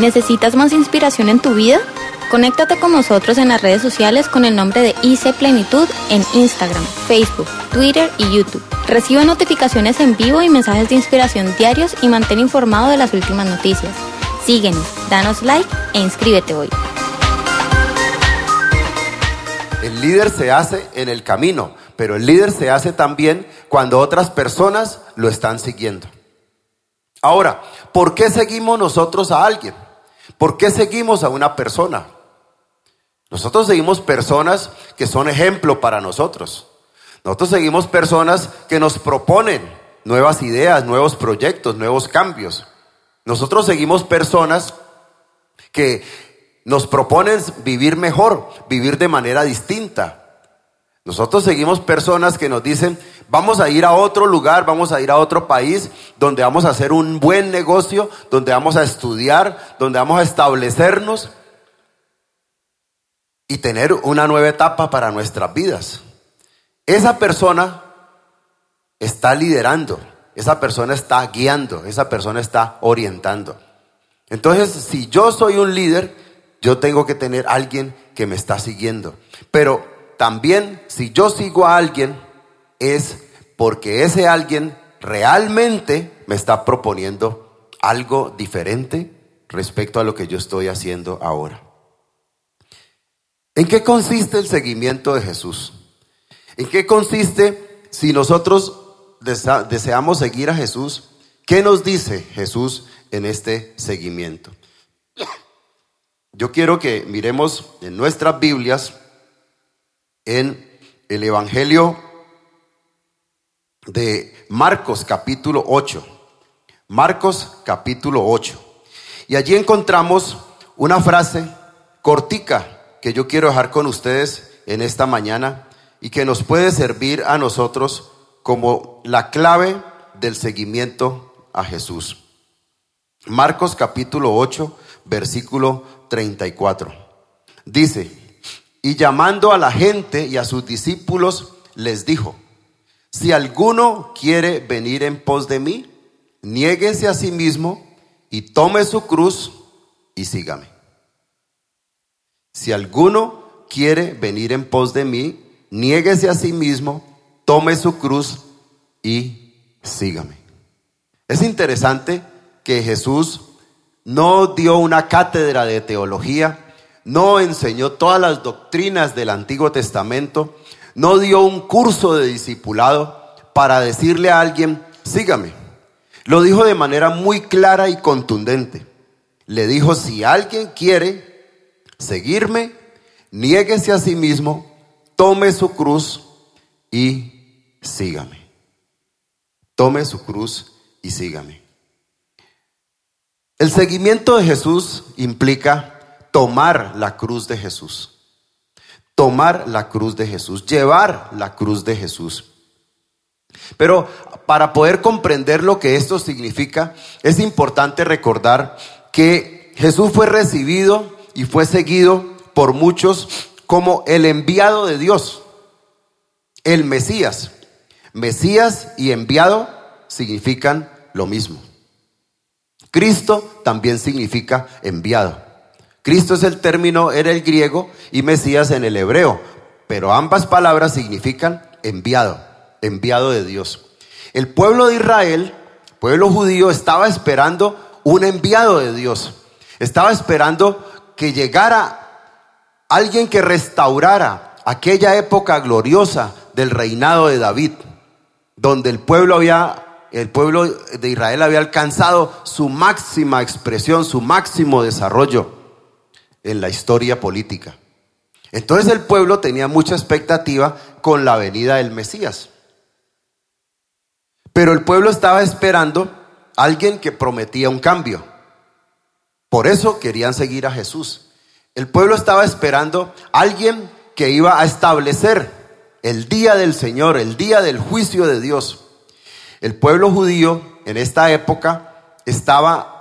¿Necesitas más inspiración en tu vida? Conéctate con nosotros en las redes sociales con el nombre de IC Plenitud en Instagram, Facebook, Twitter y YouTube. Recibe notificaciones en vivo y mensajes de inspiración diarios y mantén informado de las últimas noticias. Síguenos, danos like e inscríbete hoy. El líder se hace en el camino, pero el líder se hace también cuando otras personas lo están siguiendo. Ahora, ¿por qué seguimos nosotros a alguien? ¿Por qué seguimos a una persona? Nosotros seguimos personas que son ejemplo para nosotros. Nosotros seguimos personas que nos proponen nuevas ideas, nuevos proyectos, nuevos cambios. Nosotros seguimos personas que nos proponen vivir mejor, vivir de manera distinta. Nosotros seguimos personas que nos dicen, vamos a ir a otro lugar, vamos a ir a otro país, donde vamos a hacer un buen negocio, donde vamos a estudiar, donde vamos a establecernos y tener una nueva etapa para nuestras vidas. Esa persona está liderando, esa persona está guiando, esa persona está orientando. Entonces, si yo soy un líder, yo tengo que tener alguien que me está siguiendo. Pero también si yo sigo a alguien es porque ese alguien realmente me está proponiendo algo diferente respecto a lo que yo estoy haciendo ahora. ¿En qué consiste el seguimiento de Jesús? ¿En qué consiste si nosotros deseamos seguir a Jesús? ¿Qué nos dice Jesús en este seguimiento? Yo quiero que miremos en nuestras Biblias en el Evangelio de Marcos capítulo 8. Marcos capítulo 8. Y allí encontramos una frase cortica que yo quiero dejar con ustedes en esta mañana y que nos puede servir a nosotros como la clave del seguimiento a Jesús. Marcos capítulo 8, versículo 34. Dice, y llamando a la gente y a sus discípulos, les dijo, si alguno quiere venir en pos de mí, niéguese a sí mismo y tome su cruz y sígame. Si alguno quiere venir en pos de mí, niéguese a sí mismo, tome su cruz y sígame. Es interesante que Jesús no dio una cátedra de teología, no enseñó todas las doctrinas del Antiguo Testamento, no dio un curso de discipulado para decirle a alguien, sígame. Lo dijo de manera muy clara y contundente. Le dijo, si alguien quiere seguirme, niéguese a sí mismo, tome su cruz y sígame. Tome su cruz y sígame. El seguimiento de Jesús implica tomar la cruz de Jesús. Tomar la cruz de Jesús, llevar la cruz de Jesús. Pero para poder comprender lo que esto significa, es importante recordar que Jesús fue recibido y fue seguido por muchos como el enviado de Dios, el Mesías. Mesías y enviado significan lo mismo. Cristo también significa enviado. Cristo es el término, era el griego y Mesías en el hebreo, pero ambas palabras significan enviado, enviado de Dios. El pueblo de Israel, pueblo judío, estaba esperando un enviado de Dios. Estaba esperando que llegara alguien que restaurara aquella época gloriosa del reinado de David, donde el pueblo había el pueblo de Israel había alcanzado su máxima expresión, su máximo desarrollo en la historia política. Entonces el pueblo tenía mucha expectativa con la venida del Mesías. Pero el pueblo estaba esperando a alguien que prometía un cambio. Por eso querían seguir a Jesús. El pueblo estaba esperando a alguien que iba a establecer el día del Señor, el día del juicio de Dios. El pueblo judío en esta época estaba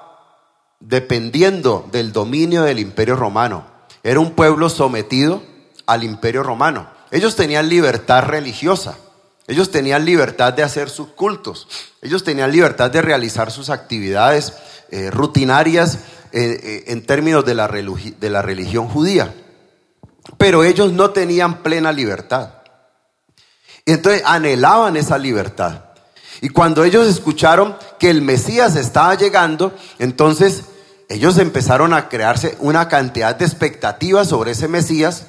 dependiendo del dominio del imperio romano. Era un pueblo sometido al imperio romano. Ellos tenían libertad religiosa. Ellos tenían libertad de hacer sus cultos. Ellos tenían libertad de realizar sus actividades eh, rutinarias eh, eh, en términos de la, de la religión judía. Pero ellos no tenían plena libertad. Y entonces anhelaban esa libertad. Y cuando ellos escucharon que el Mesías estaba llegando, entonces ellos empezaron a crearse una cantidad de expectativas sobre ese Mesías,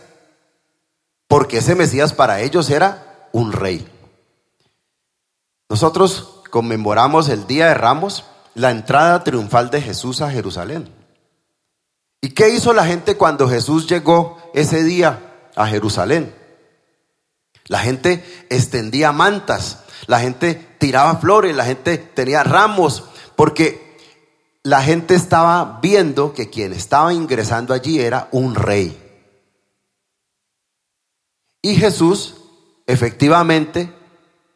porque ese Mesías para ellos era un rey. Nosotros conmemoramos el Día de Ramos, la entrada triunfal de Jesús a Jerusalén. ¿Y qué hizo la gente cuando Jesús llegó ese día a Jerusalén? La gente extendía mantas, la gente tiraba flores, la gente tenía ramos, porque la gente estaba viendo que quien estaba ingresando allí era un rey. Y Jesús efectivamente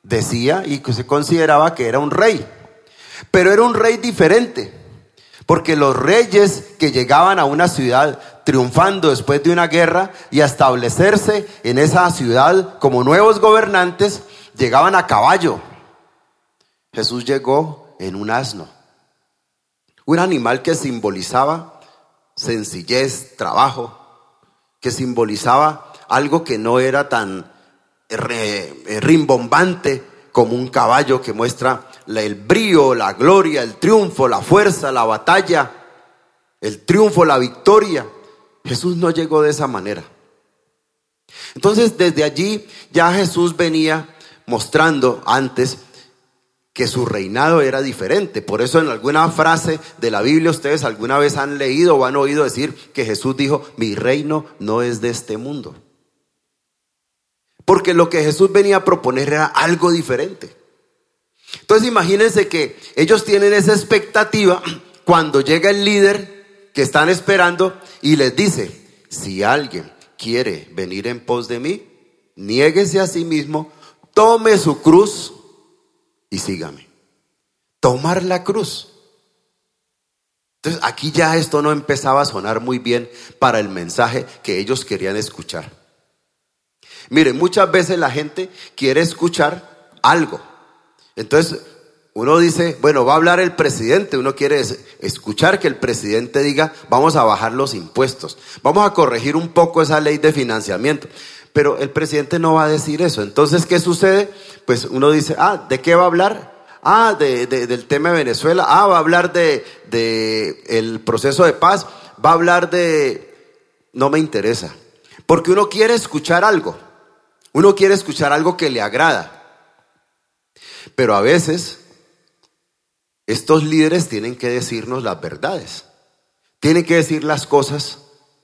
decía y se consideraba que era un rey, pero era un rey diferente. Porque los reyes que llegaban a una ciudad triunfando después de una guerra y a establecerse en esa ciudad como nuevos gobernantes, llegaban a caballo. Jesús llegó en un asno, un animal que simbolizaba sencillez, trabajo, que simbolizaba algo que no era tan rimbombante como un caballo que muestra el brío, la gloria, el triunfo, la fuerza, la batalla, el triunfo, la victoria. Jesús no llegó de esa manera. Entonces desde allí ya Jesús venía mostrando antes que su reinado era diferente. Por eso en alguna frase de la Biblia ustedes alguna vez han leído o han oído decir que Jesús dijo, mi reino no es de este mundo. Porque lo que Jesús venía a proponer era algo diferente. Entonces imagínense que ellos tienen esa expectativa cuando llega el líder que están esperando y les dice, si alguien quiere venir en pos de mí, niéguese a sí mismo, tome su cruz y sígame. Tomar la cruz. Entonces aquí ya esto no empezaba a sonar muy bien para el mensaje que ellos querían escuchar. Mire, muchas veces la gente quiere escuchar algo. Entonces, uno dice, bueno, va a hablar el presidente, uno quiere escuchar que el presidente diga, vamos a bajar los impuestos, vamos a corregir un poco esa ley de financiamiento. Pero el presidente no va a decir eso. Entonces, ¿qué sucede? Pues uno dice, ah, ¿de qué va a hablar? Ah, del tema de Venezuela. Ah, va a hablar de, de el proceso de paz. Va a hablar de... No me interesa. Porque uno quiere escuchar algo. Uno quiere escuchar algo que le agrada. Pero a veces estos líderes tienen que decirnos las verdades. Tienen que decir las cosas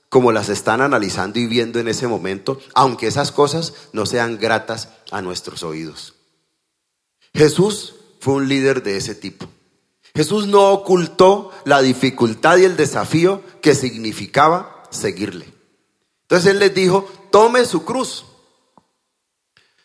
como las están analizando y viendo en ese momento, aunque esas cosas no sean gratas a nuestros oídos. Jesús fue un líder de ese tipo. Jesús no ocultó la dificultad y el desafío que significaba seguirle. Entonces Él les dijo, tome su cruz.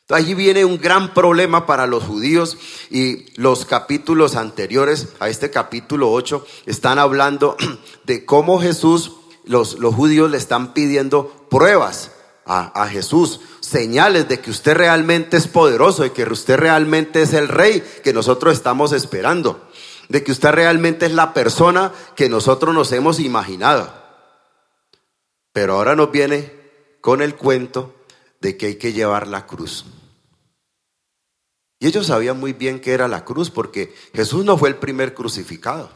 Allí viene un gran problema para los judíos y los capítulos anteriores a este capítulo 8 están hablando de cómo Jesús, los, los judíos le están pidiendo pruebas a, a, Jesús, señales de que usted realmente es poderoso, de que usted realmente es el rey que nosotros estamos esperando, de que usted realmente es la persona que nosotros nos hemos imaginado. Pero ahora nos viene con el cuento de que hay que llevar la cruz. Y ellos sabían muy bien que era la cruz porque Jesús no fue el primer crucificado.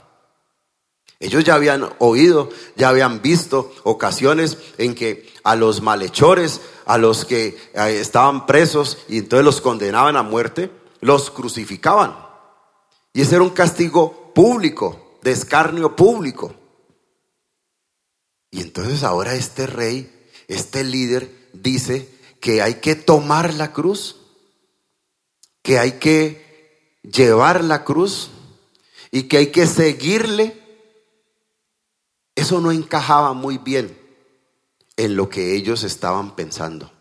Ellos ya habían oído, ya habían visto ocasiones en que a los malhechores, a los que eh, estaban presos y entonces los condenaban a muerte, los crucificaban. Y ese era un castigo público, de escarnio público. Y entonces ahora este rey, este líder, dice que hay que tomar la cruz, que hay que llevar la cruz y que hay que seguirle. Eso no encajaba muy bien en lo que ellos estaban pensando.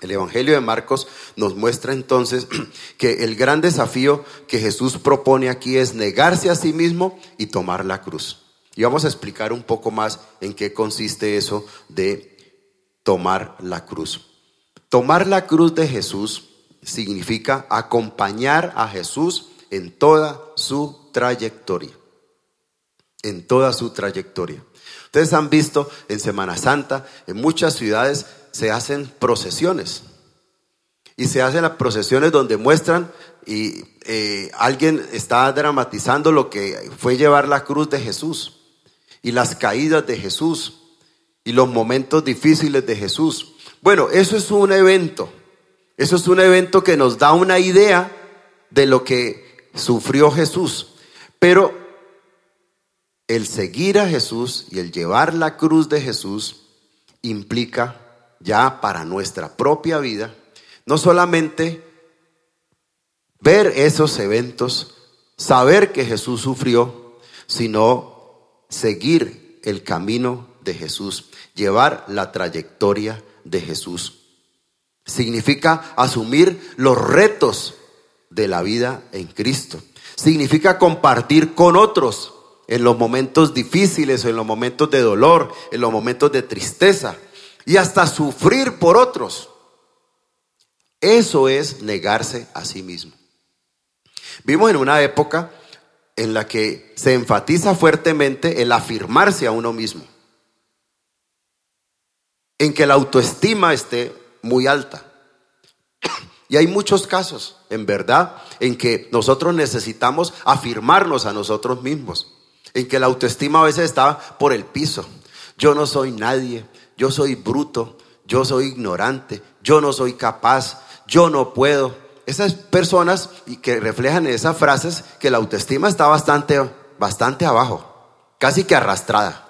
El Evangelio de Marcos nos muestra entonces que el gran desafío que Jesús propone aquí es negarse a sí mismo y tomar la cruz. Y vamos a explicar un poco más en qué consiste eso de tomar la cruz. Tomar la cruz de Jesús significa acompañar a Jesús en toda su trayectoria. en toda su trayectoria. Ustedes han visto en Semana Santa, en muchas ciudades se hacen procesiones. Y se hacen las procesiones donde muestran y eh, alguien está dramatizando lo que fue llevar la cruz de Jesús y las caídas de Jesús y los momentos difíciles de Jesús. Bueno, eso es un evento. Eso es un evento que nos da una idea de lo que sufrió Jesús. Pero el seguir a Jesús y el llevar la cruz de Jesús implica ya para nuestra propia vida, no solamente ver esos eventos, saber que Jesús sufrió, sino seguir el camino de Jesús, llevar la trayectoria de Jesús. Significa asumir los retos de la vida en Cristo. Significa compartir con otros en los momentos difíciles, en los momentos de dolor, en los momentos de tristeza y hasta sufrir por otros. Eso es negarse a sí mismo. Vimos en una época en la que se enfatiza fuertemente el afirmarse a uno mismo, en que la autoestima esté muy alta. Y hay muchos casos, en verdad, en que nosotros necesitamos afirmarnos a nosotros mismos, en que la autoestima a veces está por el piso. Yo no soy nadie, yo soy bruto, yo soy ignorante, yo no soy capaz, yo no puedo. Esas personas que reflejan esas frases que la autoestima está bastante, bastante abajo, casi que arrastrada.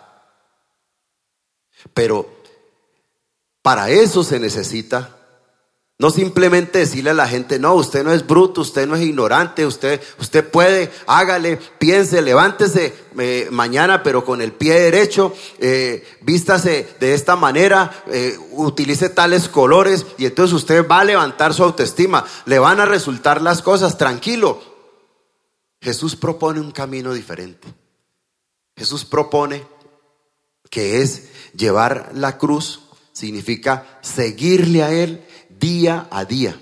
Pero para eso se necesita no simplemente decirle a la gente, no, usted no es bruto, usted no es ignorante, usted, usted puede, hágale, piense, levántese eh, mañana, pero con el pie derecho, eh, vístase de esta manera, eh, utilice tales colores y entonces usted va a levantar su autoestima, le van a resultar las cosas, tranquilo. Jesús propone un camino diferente. Jesús propone que es llevar la cruz, significa seguirle a Él día a día,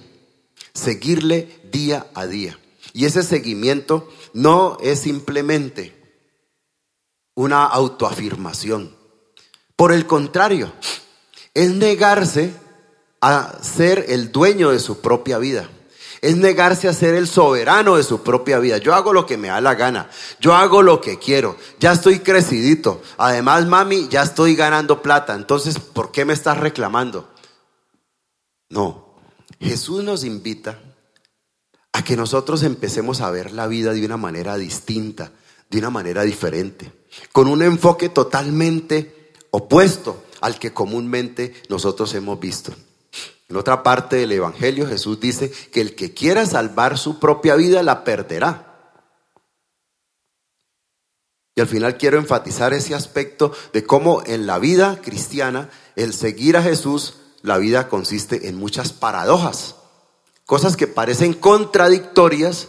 seguirle día a día. Y ese seguimiento no es simplemente una autoafirmación. Por el contrario, es negarse a ser el dueño de su propia vida. Es negarse a ser el soberano de su propia vida. Yo hago lo que me da la gana. Yo hago lo que quiero. Ya estoy crecidito. Además, mami, ya estoy ganando plata. Entonces, ¿por qué me estás reclamando? No, Jesús nos invita a que nosotros empecemos a ver la vida de una manera distinta, de una manera diferente, con un enfoque totalmente opuesto al que comúnmente nosotros hemos visto. En otra parte del Evangelio Jesús dice que el que quiera salvar su propia vida la perderá. Y al final quiero enfatizar ese aspecto de cómo en la vida cristiana el seguir a Jesús la vida consiste en muchas paradojas, cosas que parecen contradictorias,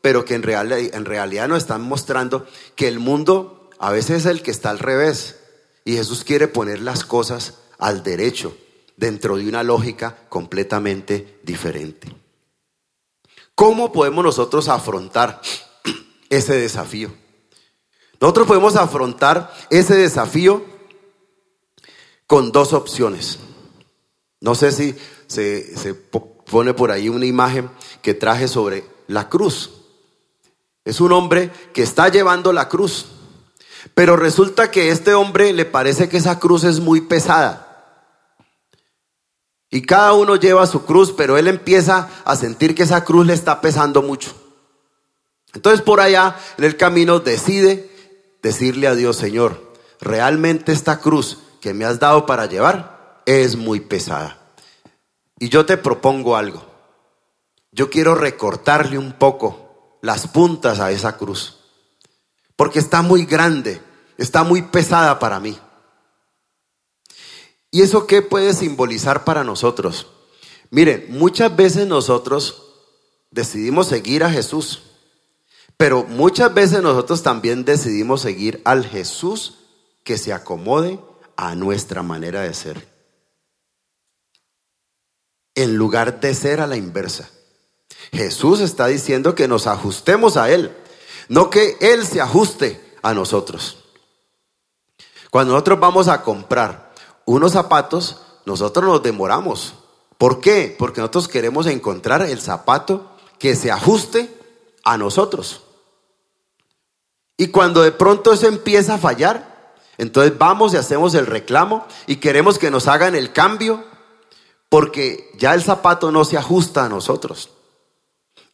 pero que en, en realidad nos están mostrando que el mundo a veces es el que está al revés. Y Jesús quiere poner las cosas al derecho dentro de una lógica completamente diferente. ¿Cómo podemos nosotros afrontar ese desafío? Nosotros podemos afrontar ese desafío con dos opciones. No sé si se, pone por ahí una imagen que traje sobre la cruz. Es un hombre que está llevando la cruz. Pero resulta que a este hombre le parece que esa cruz es muy pesada. Y cada uno lleva su cruz, pero él empieza a sentir que esa cruz le está pesando mucho. Entonces por allá en el camino decide decirle a Dios, Señor, realmente esta cruz que me has dado para llevar es muy pesada. Y yo te propongo algo. Yo quiero recortarle un poco las puntas a esa cruz. Porque está muy grande, está muy pesada para mí. ¿Y eso qué puede simbolizar para nosotros? Miren, muchas veces nosotros decidimos seguir a Jesús, pero muchas veces nosotros también decidimos seguir al Jesús que se acomode a nuestra manera de ser en lugar de ser a la inversa. Jesús está diciendo que nos ajustemos a Él, no que Él se ajuste a nosotros. Cuando nosotros vamos a comprar unos zapatos, nosotros nos demoramos. ¿Por qué? Porque nosotros queremos encontrar el zapato que se ajuste a nosotros. Y cuando de pronto eso empieza a fallar, entonces vamos y hacemos el reclamo y queremos que nos hagan el cambio porque ya el zapato no se ajusta a nosotros.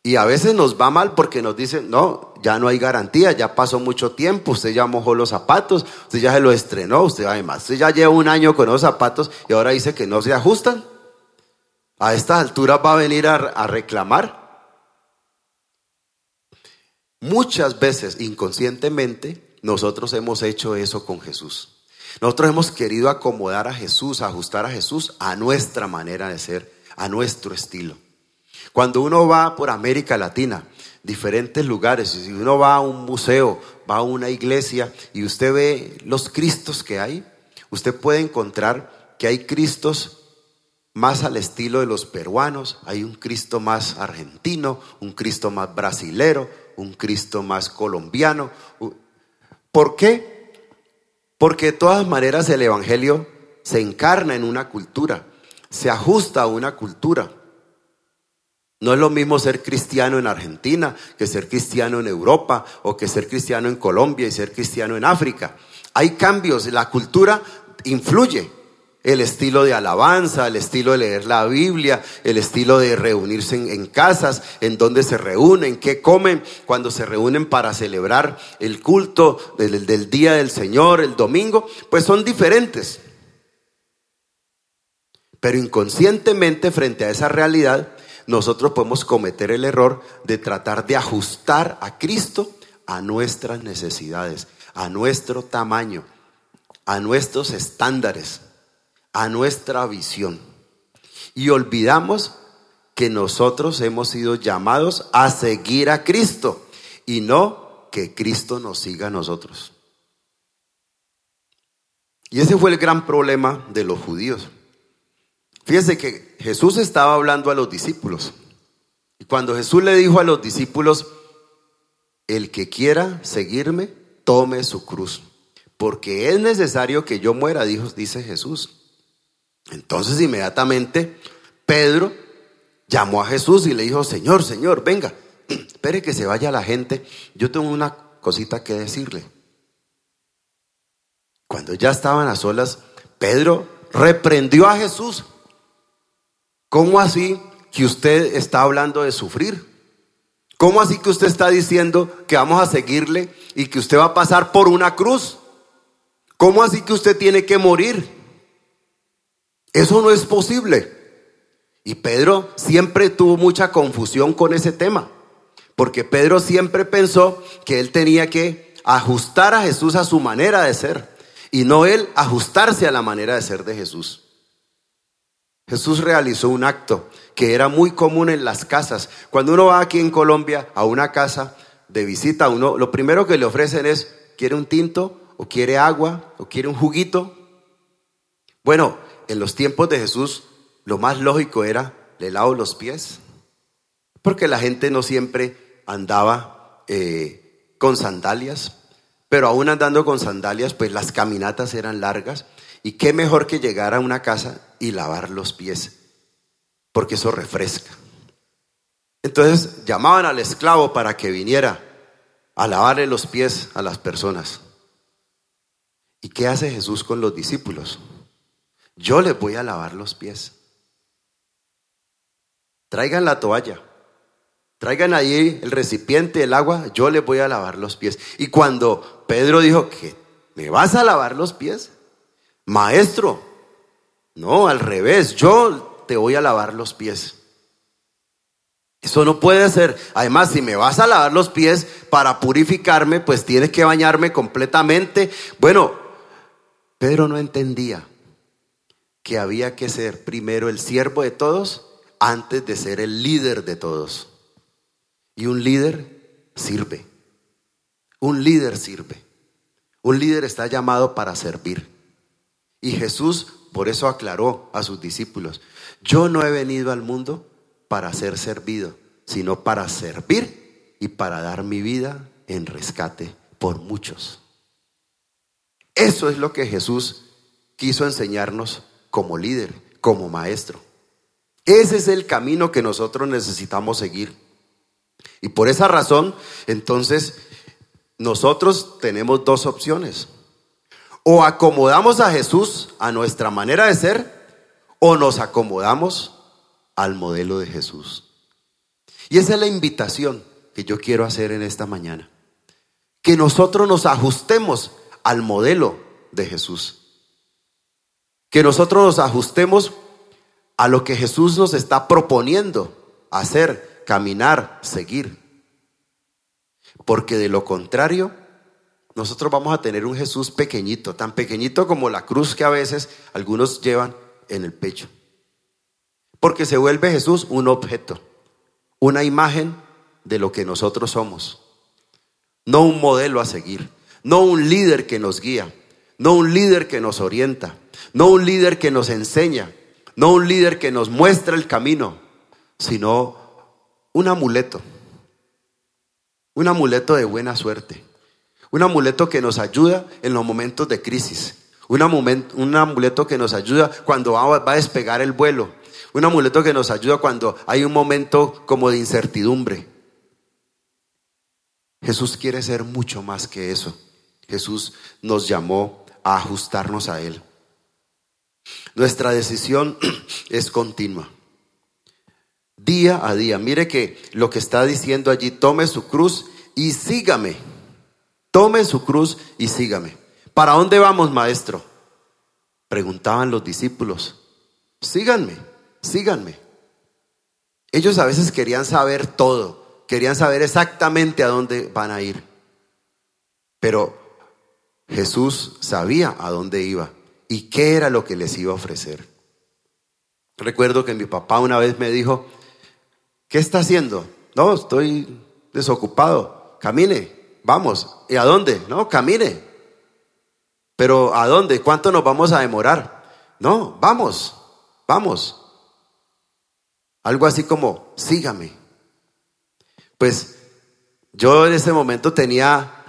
Y a veces nos va mal porque nos dicen, no, ya no hay garantía, ya pasó mucho tiempo, usted ya mojó los zapatos, usted ya se lo estrenó, usted además, usted ya lleva un año con los zapatos y ahora dice que no se ajustan. A esta altura va a venir a, a reclamar. Muchas veces, inconscientemente, nosotros hemos hecho eso con Jesús. Nosotros hemos querido acomodar a Jesús, ajustar a Jesús a nuestra manera de ser, a nuestro estilo. Cuando uno va por América Latina, diferentes lugares, si uno va a un museo, va a una iglesia y usted ve los cristos que hay, usted puede encontrar que hay cristos más al estilo de los peruanos, hay un Cristo más argentino, un Cristo más brasilero, un Cristo más colombiano. ¿Por qué? Porque de todas maneras el Evangelio se encarna en una cultura, se ajusta a una cultura. No es lo mismo ser cristiano en Argentina que ser cristiano en Europa o que ser cristiano en Colombia y ser cristiano en África. Hay cambios, la cultura influye. El estilo de alabanza, el estilo de leer la Biblia, el estilo de reunirse en, casas, en donde se reúnen, qué comen cuando se reúnen para celebrar el culto del Día del Señor, el domingo, pues son diferentes. Pero inconscientemente frente a esa realidad, nosotros podemos cometer el error de tratar de ajustar a Cristo a nuestras necesidades, a nuestro tamaño, a nuestros estándares, a nuestra visión. Y olvidamos que nosotros hemos sido llamados a seguir a Cristo y no que Cristo nos siga a nosotros. Y ese fue el gran problema de los judíos. Fíjense que Jesús estaba hablando a los discípulos. Y cuando Jesús le dijo a los discípulos, el que quiera seguirme, tome su cruz. Porque es necesario que yo muera, dijo, dice Jesús. Entonces inmediatamente Pedro llamó a Jesús y le dijo, Señor, Señor, venga, espere que se vaya la gente. Yo tengo una cosita que decirle. Cuando ya estaban a solas, Pedro reprendió a Jesús ¿Cómo así que usted está hablando de sufrir? ¿Cómo así que usted está diciendo que vamos a seguirle y que usted va a pasar por una cruz? ¿Cómo así que usted tiene que morir? Eso no es posible. Y Pedro siempre tuvo mucha confusión con ese tema, porque Pedro siempre pensó que él tenía que ajustar a Jesús a su manera de ser y no él ajustarse a la manera de ser de Jesús. Jesús realizó un acto que era muy común en las casas. Cuando uno va aquí en Colombia a una casa de visita, uno lo primero que le ofrecen es, ¿quiere un tinto? ¿O quiere agua? ¿O quiere un juguito? Bueno, en los tiempos de Jesús, lo más lógico era, le lavo los pies. Porque la gente no siempre andaba eh, con sandalias, pero aún andando con sandalias, pues las caminatas eran largas y qué mejor que llegar a una casa y lavar los pies, porque eso refresca. Entonces llamaban al esclavo para que viniera a lavarle los pies a las personas. ¿Y qué hace Jesús con los discípulos? Yo les voy a lavar los pies. Traigan la toalla. Traigan ahí el recipiente, el agua, yo les voy a lavar los pies. Y cuando Pedro dijo que me vas a lavar los pies, maestro, no, al revés, yo te voy a lavar los pies. Eso no puede ser. Además, si me vas a lavar los pies para purificarme, pues tienes que bañarme completamente. Bueno, Pedro no entendía que había que ser primero el siervo de todos antes de ser el líder de todos. Y un líder sirve. Un líder sirve. Un líder está llamado para servir. Y Jesús por eso aclaró a sus discípulos, yo no he venido al mundo para ser servido, sino para servir y para dar mi vida en rescate por muchos. Eso es lo que Jesús quiso enseñarnos como líder, como maestro. Ese es el camino que nosotros necesitamos seguir. Y por esa razón, entonces, nosotros tenemos dos opciones. O acomodamos a Jesús a nuestra manera de ser, o nos acomodamos al modelo de Jesús. Y esa es la invitación que yo quiero hacer en esta mañana. Que nosotros nos ajustemos al modelo de Jesús. Que nosotros nos ajustemos a lo que Jesús nos está proponiendo hacer, caminar, seguir. Porque de lo contrario, nosotros vamos a tener un Jesús pequeñito, tan pequeñito como la cruz que a veces algunos llevan en el pecho. Porque se vuelve Jesús un objeto, una imagen de lo que nosotros somos. No un modelo a seguir, no un líder que nos guía, no un líder que nos orienta, no un líder que nos enseña, no un líder que nos muestra el camino, sino un amuleto, un amuleto de buena suerte, un amuleto que nos ayuda en los momentos de crisis, un, amuleto que nos ayuda cuando va a despegar el vuelo, un amuleto que nos ayuda cuando hay un momento como de incertidumbre. Jesús quiere ser mucho más que eso. Jesús nos llamó a ajustarnos a Él. Nuestra decisión es continua. Día a día. Mire que lo que está diciendo allí, tome su cruz y sígame. Tome su cruz y sígame. ¿Para dónde vamos, maestro? Preguntaban los discípulos. Síganme, síganme. Ellos a veces querían saber todo, querían saber exactamente a dónde van a ir. Pero Jesús sabía a dónde iba y qué era lo que les iba a ofrecer. Recuerdo que mi papá una vez me dijo, ¿qué está haciendo? No, estoy desocupado. Camine, vamos. ¿Y a dónde? No, camine. Pero ¿a dónde? ¿Cuánto nos vamos a demorar? No, vamos, vamos. Algo así como, sígame. Pues yo en ese momento tenía,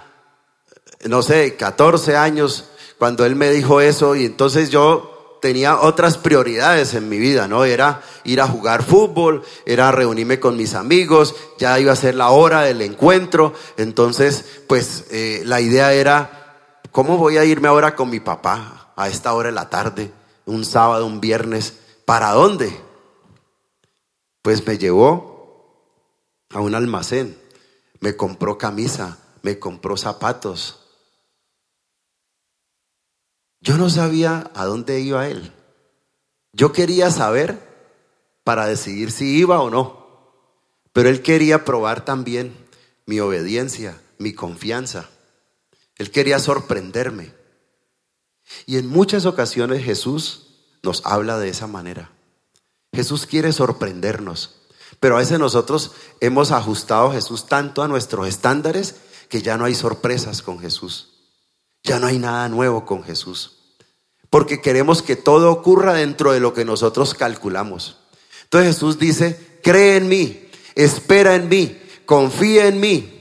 no sé, 14 años cuando él me dijo eso y entonces yo tenía otras prioridades en mi vida, ¿no? Era ir a jugar fútbol, era reunirme con mis amigos, ya iba a ser la hora del encuentro, entonces pues eh, la idea era, ¿cómo voy a irme ahora con mi papá a esta hora de la tarde, un sábado, un viernes? ¿Para dónde? Pues me llevó a un almacén, me compró camisa, me compró zapatos, yo no sabía a dónde iba él. Yo quería saber para decidir si iba o no. Pero él quería probar también mi obediencia, mi confianza. Él quería sorprenderme. Y en muchas ocasiones Jesús nos habla de esa manera. Jesús quiere sorprendernos. Pero a veces nosotros hemos ajustado a Jesús tanto a nuestros estándares que ya no hay sorpresas con Jesús. Ya no hay nada nuevo con Jesús. Porque queremos que todo ocurra dentro de lo que nosotros calculamos. Entonces Jesús dice, cree en mí, espera en mí, confía en mí.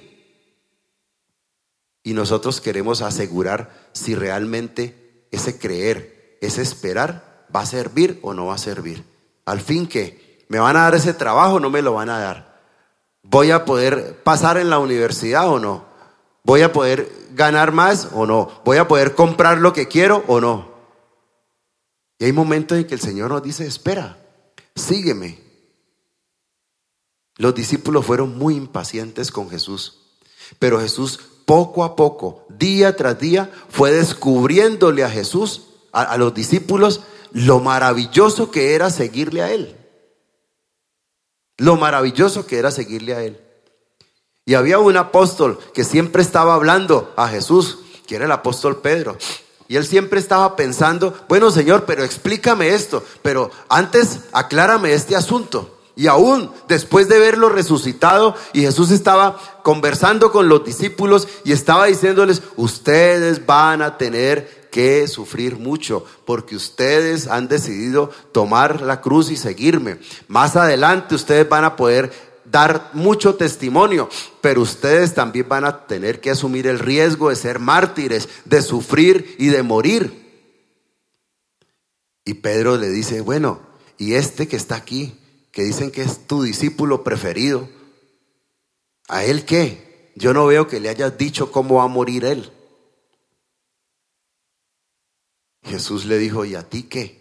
Y nosotros queremos asegurar si realmente ese creer, ese esperar, va a servir o no va a servir. Al fin que, ¿me van a dar ese trabajo o no me lo van a dar? ¿Voy a poder pasar en la universidad o no? ¿Voy a poder ganar más o no? ¿Voy a poder comprar lo que quiero o no? Y hay momentos en que el Señor nos dice, espera, sígueme. Los discípulos fueron muy impacientes con Jesús, pero Jesús poco a poco, día tras día, fue descubriéndole a Jesús, a, los discípulos, lo maravilloso que era seguirle a Él. Lo maravilloso que era seguirle a Él. Y había un apóstol que siempre estaba hablando a Jesús, que era el apóstol Pedro. Y él siempre estaba pensando, bueno Señor, pero explícame esto, pero antes aclárame este asunto. Y aún después de verlo resucitado y Jesús estaba conversando con los discípulos y estaba diciéndoles, ustedes van a tener que sufrir mucho porque ustedes han decidido tomar la cruz y seguirme. Más adelante ustedes van a poder dar mucho testimonio, pero ustedes también van a tener que asumir el riesgo de ser mártires, de sufrir y de morir. Y Pedro le dice, bueno, ¿y este que está aquí, que dicen que es tu discípulo preferido, ¿a él qué? Yo no veo que le hayas dicho cómo va a morir él. Jesús le dijo, ¿y a ti qué?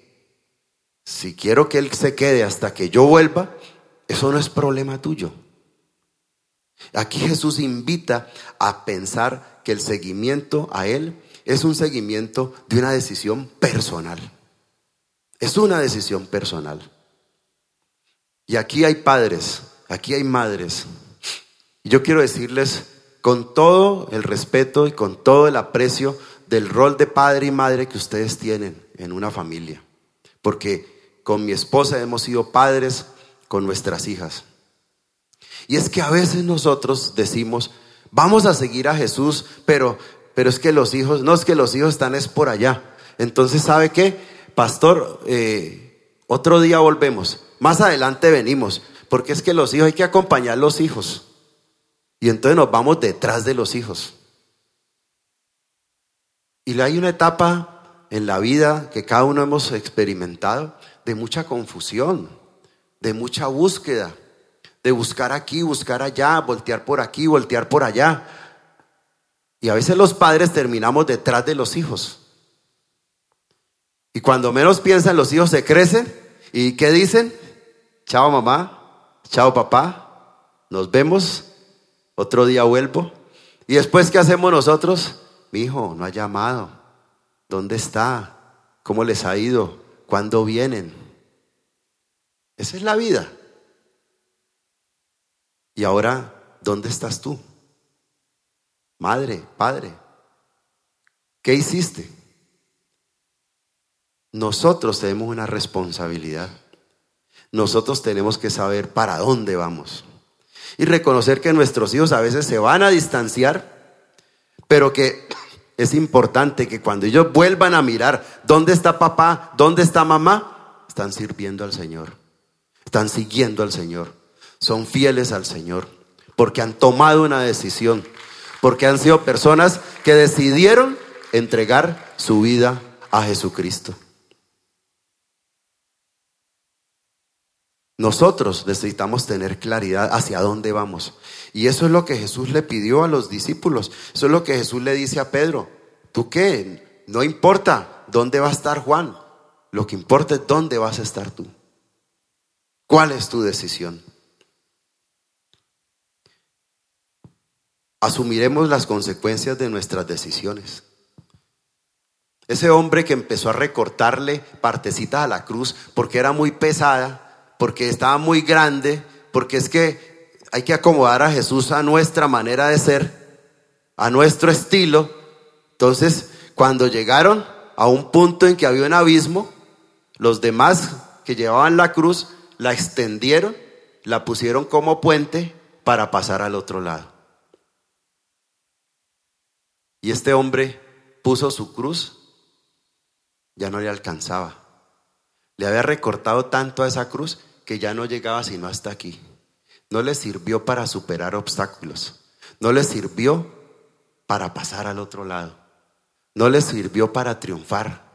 Si quiero que él se quede hasta que yo vuelva, eso no es problema tuyo. Aquí Jesús invita a pensar que el seguimiento a Él es un seguimiento de una decisión personal. Es una decisión personal. Y aquí hay padres, aquí hay madres. Y yo quiero decirles con todo el respeto y con todo el aprecio del rol de padre y madre que ustedes tienen en una familia. Porque con mi esposa hemos sido padres con nuestras hijas. Y es que a veces nosotros decimos, vamos a seguir a Jesús, pero, pero es que los hijos, no es que los hijos están es por allá. Entonces, ¿sabe qué? Pastor, eh, otro día volvemos, más adelante venimos, porque es que los hijos hay que acompañar a los hijos. Y entonces nos vamos detrás de los hijos. Y hay una etapa en la vida que cada uno hemos experimentado de mucha confusión de mucha búsqueda, de buscar aquí, buscar allá, voltear por aquí, voltear por allá. Y a veces los padres terminamos detrás de los hijos. Y cuando menos piensan, los hijos se crecen. ¿Y qué dicen? Chao mamá, chao papá, nos vemos, otro día vuelvo. Y después, ¿qué hacemos nosotros? Mi hijo no ha llamado. ¿Dónde está? ¿Cómo les ha ido? ¿Cuándo vienen? Esa es la vida. Y ahora, ¿dónde estás tú? Madre, padre, ¿qué hiciste? Nosotros tenemos una responsabilidad. Nosotros tenemos que saber para dónde vamos. Y reconocer que nuestros hijos a veces se van a distanciar, pero que es importante que cuando ellos vuelvan a mirar dónde está papá, dónde está mamá, están sirviendo al Señor. Están siguiendo al Señor. Son fieles al Señor. Porque han tomado una decisión. Porque han sido personas que decidieron entregar su vida a Jesucristo. Nosotros necesitamos tener claridad hacia dónde vamos. Y eso es lo que Jesús le pidió a los discípulos. Eso es lo que Jesús le dice a Pedro. ¿Tú qué? No importa dónde va a estar Juan. Lo que importa es dónde vas a estar tú. ¿Cuál es tu decisión? Asumiremos las consecuencias de nuestras decisiones. Ese hombre que empezó a recortarle partecitas a la cruz porque era muy pesada, porque estaba muy grande, porque es que hay que acomodar a Jesús a nuestra manera de ser, a nuestro estilo. Entonces, cuando llegaron a un punto en que había un abismo, los demás que llevaban la cruz la extendieron, la pusieron como puente para pasar al otro lado. Y este hombre puso su cruz, ya no le alcanzaba. Le había recortado tanto a esa cruz que ya no llegaba sino hasta aquí. No le sirvió para superar obstáculos. No le sirvió para pasar al otro lado. No le sirvió para triunfar.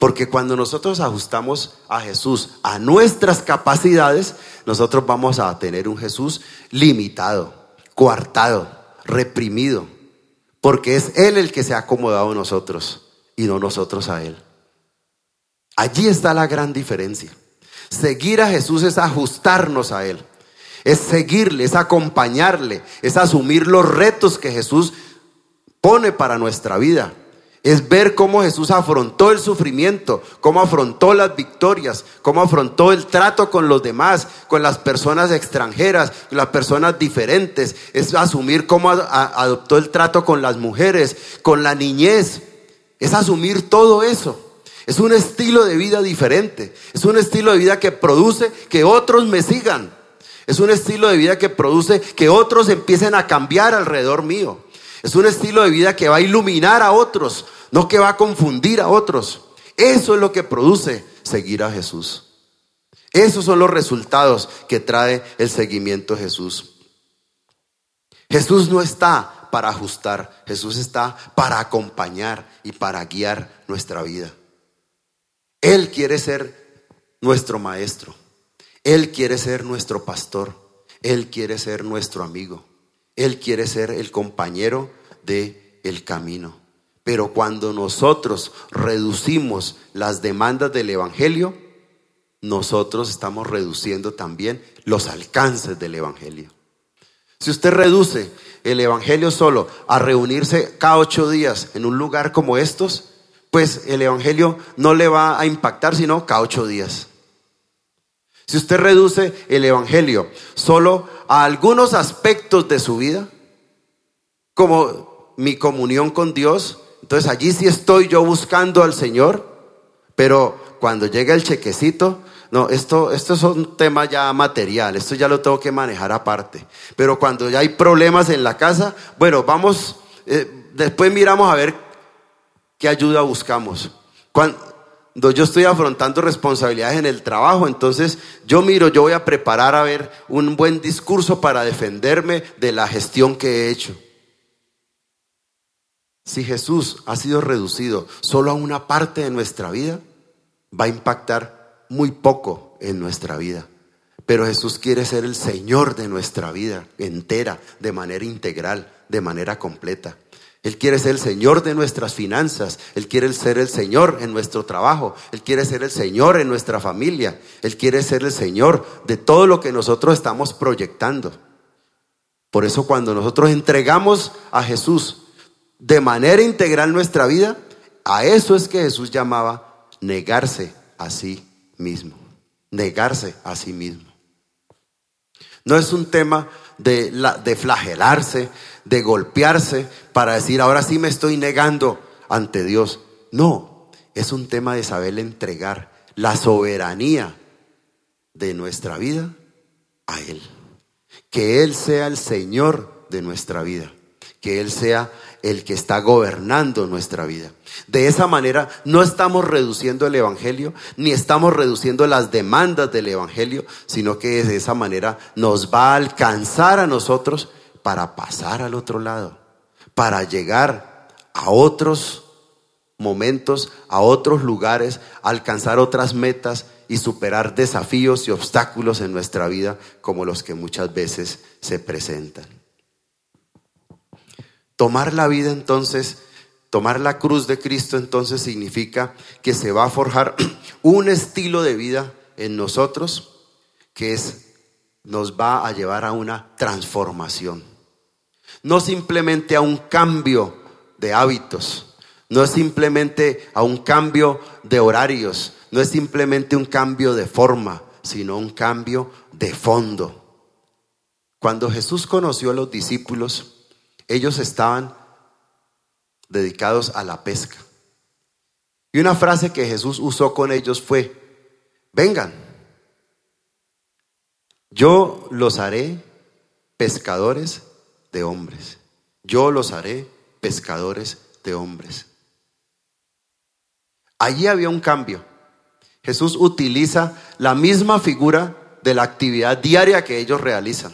Porque cuando nosotros ajustamos a Jesús a nuestras capacidades, nosotros vamos a tener un Jesús limitado, coartado, reprimido. Porque es Él el que se ha acomodado a nosotros y no nosotros a Él. Allí está la gran diferencia. Seguir a Jesús es ajustarnos a Él. Es seguirle, es acompañarle, es asumir los retos que Jesús pone para nuestra vida es ver cómo Jesús afrontó el sufrimiento, cómo afrontó las victorias, cómo afrontó el trato con los demás, con las personas extranjeras, las personas diferentes. Es asumir cómo adoptó el trato con las mujeres, con la niñez. Es asumir todo eso. Es un estilo de vida diferente. Es un estilo de vida que produce que otros me sigan. Es un estilo de vida que produce que otros empiecen a cambiar alrededor mío. Es un estilo de vida que va a iluminar a otros, no que va a confundir a otros. Eso es lo que produce seguir a Jesús. Esos son los resultados que trae el seguimiento a Jesús. Jesús no está para ajustar, Jesús está para acompañar y para guiar nuestra vida. Él quiere ser nuestro maestro, Él quiere ser nuestro pastor, Él quiere ser nuestro amigo, Él quiere ser el compañero de el camino. Pero cuando nosotros reducimos las demandas del Evangelio, nosotros estamos reduciendo también los alcances del Evangelio. Si usted reduce el Evangelio solo a reunirse cada ocho días en un lugar como estos, pues el Evangelio no le va a impactar sino cada ocho días. Si usted reduce el Evangelio solo a algunos aspectos de su vida, como mi comunión con Dios, entonces allí sí estoy yo buscando al Señor, pero cuando llega el chequecito, no, esto, esto es un tema ya material, esto ya lo tengo que manejar aparte. Pero cuando ya hay problemas en la casa, bueno, vamos, eh, después miramos a ver qué ayuda buscamos. Cuando yo estoy afrontando responsabilidades en el trabajo, entonces yo miro, yo voy a preparar a ver un buen discurso para defenderme de la gestión que he hecho. Si Jesús ha sido reducido solo a una parte de nuestra vida, va a impactar muy poco en nuestra vida. Pero Jesús quiere ser el Señor de nuestra vida entera, de manera integral, de manera completa. Él quiere ser el Señor de nuestras finanzas. Él quiere ser el Señor en nuestro trabajo. Él quiere ser el Señor en nuestra familia. Él quiere ser el Señor de todo lo que nosotros estamos proyectando. Por eso cuando nosotros entregamos a Jesús de manera integral nuestra vida, a eso es que Jesús llamaba negarse a sí mismo, negarse a sí mismo. No es un tema de, de flagelarse, de golpearse para decir, ahora sí me estoy negando ante Dios. No, es un tema de saber entregar la soberanía de nuestra vida a Él. Que Él sea el Señor de nuestra vida. Que Él sea el que está gobernando nuestra vida. De esa manera no estamos reduciendo el Evangelio, ni estamos reduciendo las demandas del Evangelio, sino que de esa manera nos va a alcanzar a nosotros para pasar al otro lado, para llegar a otros momentos, a otros lugares, alcanzar otras metas y superar desafíos y obstáculos en nuestra vida como los que muchas veces se presentan. Tomar la vida entonces, tomar la cruz de Cristo entonces significa que se va a forjar un estilo de vida en nosotros que es nos va a llevar a una transformación. No simplemente a un cambio de hábitos, no es simplemente a un cambio de horarios, no es simplemente un cambio de forma, sino un cambio de fondo. Cuando Jesús conoció a los discípulos, ellos estaban dedicados a la pesca. Y una frase que Jesús usó con ellos fue, vengan, yo los haré pescadores de hombres. Yo los haré pescadores de hombres. Allí había un cambio. Jesús utiliza la misma figura de la actividad diaria que ellos realizan.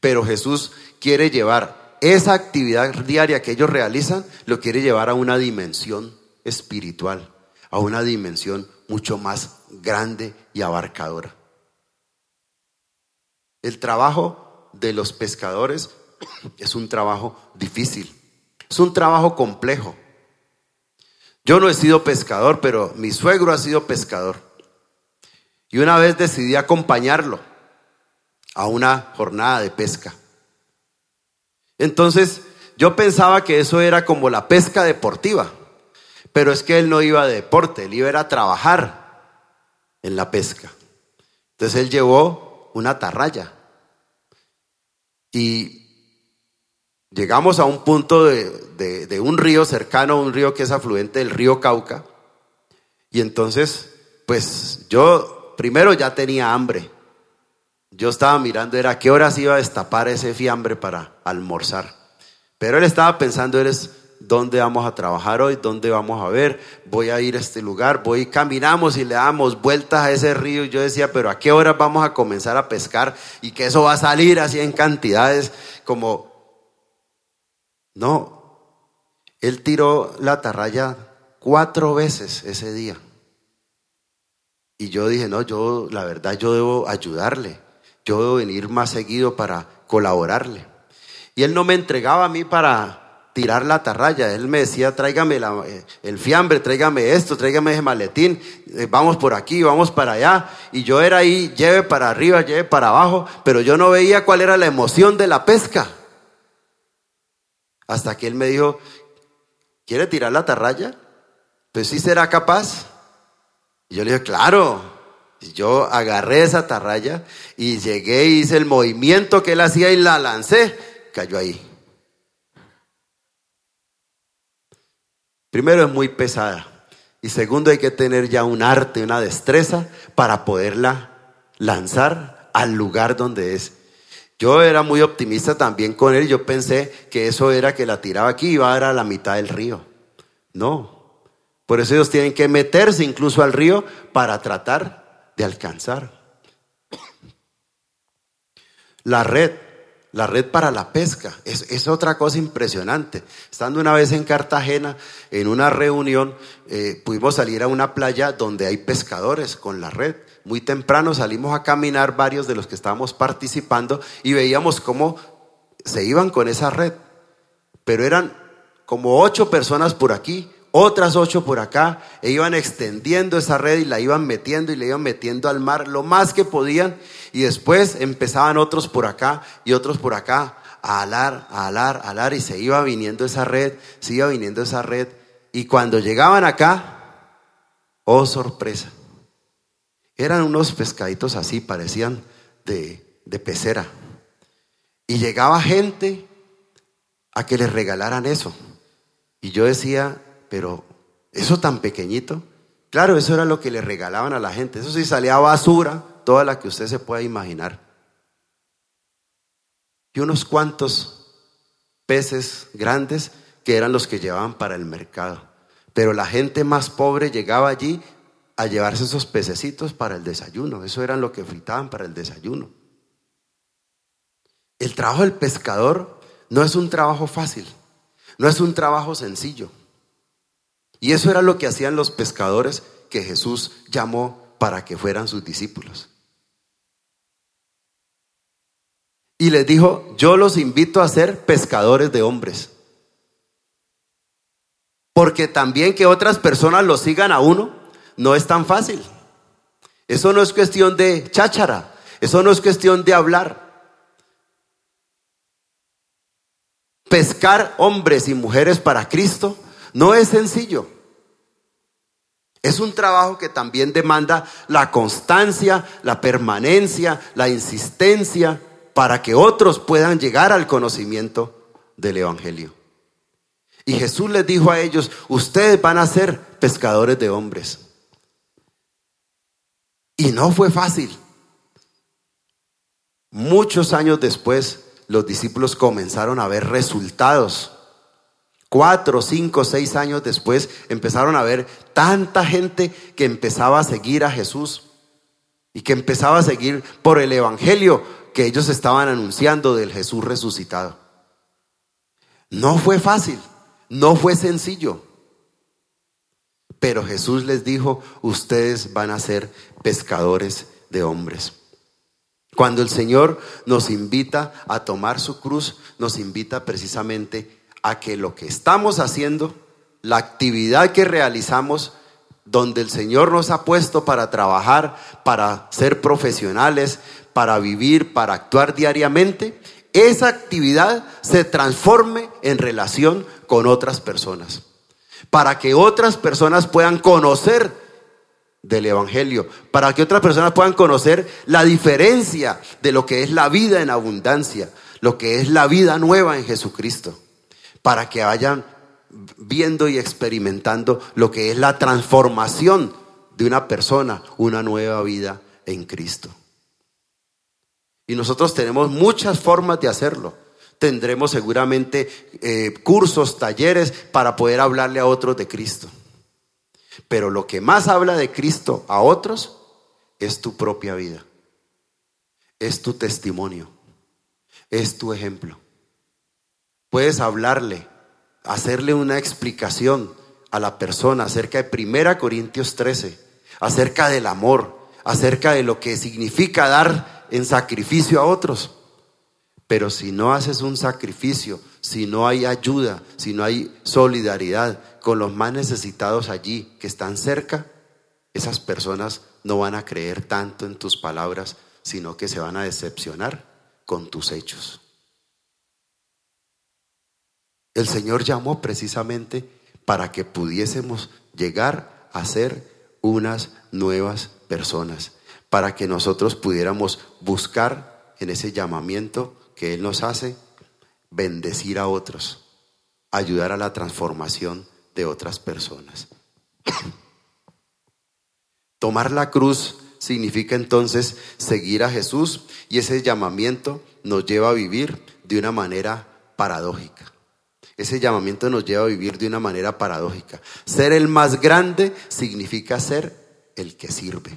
Pero Jesús quiere llevar esa actividad diaria que ellos realizan, lo quiere llevar a una dimensión espiritual, a una dimensión mucho más grande y abarcadora. El trabajo de los pescadores es un trabajo difícil, es un trabajo complejo. Yo no he sido pescador, pero mi suegro ha sido pescador. Y una vez decidí acompañarlo a una jornada de pesca. Entonces, yo pensaba que eso era como la pesca deportiva, pero es que él no iba de deporte, él iba a trabajar en la pesca. Entonces él llevó una atarraya y llegamos a un punto de, de un río cercano a un río que es afluente del río Cauca y entonces, pues yo primero ya tenía hambre yo estaba mirando, era qué horas iba a destapar ese fiambre para almorzar. Pero él estaba pensando, eres dónde vamos a trabajar hoy, dónde vamos a ver, voy a ir a este lugar, voy, caminamos y le damos vueltas a ese río. Yo decía, pero ¿a qué horas vamos a comenzar a pescar? Y que eso va a salir así en cantidades como... No, él tiró la atarraya cuatro veces ese día. Y yo dije, no, yo, la verdad, yo debo ayudarle. Yo debo venir más seguido para colaborarle. Y él no me entregaba a mí para tirar la atarraya. Él me decía, tráigame eh, el fiambre, tráigame esto, tráigame ese maletín, eh, vamos por aquí, vamos para allá. Y yo era ahí, lleve para arriba, lleve para abajo, pero yo no veía cuál era la emoción de la pesca. Hasta que él me dijo, ¿quiere tirar la atarraya? Pues sí será capaz. Y yo le dije, claro. Yo agarré esa atarraya y llegué y hice el movimiento que él hacía y la lancé. Cayó ahí. Primero es muy pesada. Y segundo hay que tener ya un arte, una destreza para poderla lanzar al lugar donde es. Yo era muy optimista también con él. Yo pensé que eso era que la tiraba aquí y iba a dar a la mitad del río. No. Por eso ellos tienen que meterse incluso al río para tratar de alcanzar. La red la red para la pesca. Es, otra cosa impresionante. Estando una vez en Cartagena, en una reunión, eh, pudimos salir a una playa donde hay pescadores con la red. Muy temprano salimos a caminar varios de los que estábamos participando y veíamos cómo se iban con esa red. Pero eran como ocho personas por aquí, otras ocho por acá, e iban extendiendo esa red y la iban metiendo y la iban metiendo al mar lo más que podían, y después empezaban otros por acá y otros por acá a alar, a alar, a alar, y se iba viniendo esa red, se iba viniendo esa red, y cuando llegaban acá, oh sorpresa, eran unos pescaditos así, parecían de, de pecera, y llegaba gente a que les regalaran eso. Y yo decía, pero eso tan pequeñito, claro, eso era lo que le regalaban a la gente. Eso sí salía basura, toda la que usted se pueda imaginar. Y unos cuantos peces grandes que eran los que llevaban para el mercado. Pero la gente más pobre llegaba allí a llevarse esos pececitos para el desayuno. Eso era lo que fritaban para el desayuno. El trabajo del pescador no es un trabajo fácil, no es un trabajo sencillo. Y eso era lo que hacían los pescadores que Jesús llamó para que fueran sus discípulos. Y les dijo, yo los invito a ser pescadores de hombres. Porque también que otras personas lo sigan a uno no es tan fácil. Eso no es cuestión de cháchara, eso no es cuestión de hablar. Pescar hombres y mujeres para Cristo no es sencillo. Es un trabajo que también demanda la constancia, la permanencia, la insistencia para que otros puedan llegar al conocimiento del Evangelio. Y Jesús les dijo a ellos, ustedes van a ser pescadores de hombres. Y no fue fácil. Muchos años después, los discípulos comenzaron a ver resultados Cuatro, cinco, seis años después empezaron a ver tanta gente que empezaba a seguir a Jesús y que empezaba a seguir por el Evangelio que ellos estaban anunciando del Jesús resucitado. No fue fácil, no fue sencillo. Pero Jesús les dijo, ustedes van a ser pescadores de hombres. Cuando el Señor nos invita a tomar su cruz, nos invita precisamente a que lo que estamos haciendo, la actividad que realizamos, donde el Señor nos ha puesto para trabajar, para ser profesionales, para vivir, para actuar diariamente, esa actividad se transforme en relación con otras personas, para que otras personas puedan conocer del Evangelio, para que otras personas puedan conocer la diferencia de lo que es la vida en abundancia, lo que es la vida nueva en Jesucristo para que vayan viendo y experimentando lo que es la transformación de una persona, una nueva vida en Cristo. Y nosotros tenemos muchas formas de hacerlo. Tendremos seguramente eh, cursos, talleres para poder hablarle a otros de Cristo. Pero lo que más habla de Cristo a otros es tu propia vida, es tu testimonio, es tu ejemplo. Puedes hablarle, hacerle una explicación a la persona acerca de 1 Corintios 13, acerca del amor, acerca de lo que significa dar en sacrificio a otros. Pero si no haces un sacrificio, si no hay ayuda, si no hay solidaridad con los más necesitados allí que están cerca, esas personas no van a creer tanto en tus palabras, sino que se van a decepcionar con tus hechos. El Señor llamó precisamente para que pudiésemos llegar a ser unas nuevas personas, para que nosotros pudiéramos buscar en ese llamamiento que Él nos hace, bendecir a otros, ayudar a la transformación de otras personas. Tomar la cruz significa entonces seguir a Jesús y ese llamamiento nos lleva a vivir de una manera paradójica. Ese llamamiento nos lleva a vivir de una manera paradójica. Ser el más grande significa ser el que sirve.